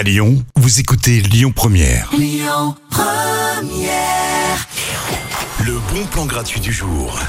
À Lyon, vous écoutez Lyon Première. Le bon plan gratuit du jour.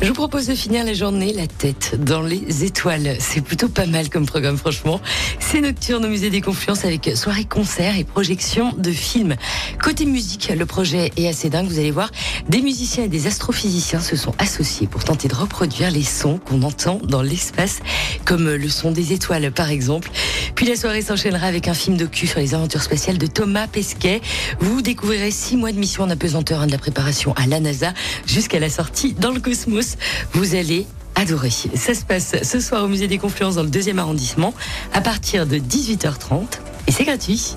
Je vous propose de finir la journée la tête dans les étoiles. C'est plutôt pas mal comme programme, franchement. C'est nocturne au musée des Confluences avec soirée concert et projection de films. Côté musique, le projet est assez dingue. Vous allez voir, des musiciens et des astrophysiciens se sont associés pour tenter de reproduire les sons qu'on entend dans l'espace, comme le son des étoiles par exemple. Puis la soirée s'enchaînera avec un film docu sur les aventures spatiales de Thomas Pesquet. Vous découvrirez six mois de mission en apesanteur hein, de la préparation à la NASA jusqu'à la sortie dans le cosmos. Vous allez adorer. Ça se passe ce soir au musée des Confluences dans le deuxième arrondissement à partir de 18h30 et c'est gratuit.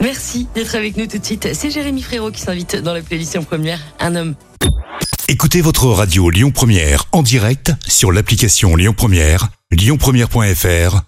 Merci d'être avec nous tout de suite. C'est Jérémy Frérot qui s'invite dans la playlist en première. Un homme. Écoutez votre radio Lyon Première en direct sur l'application Lyon Première, lyonpremière.fr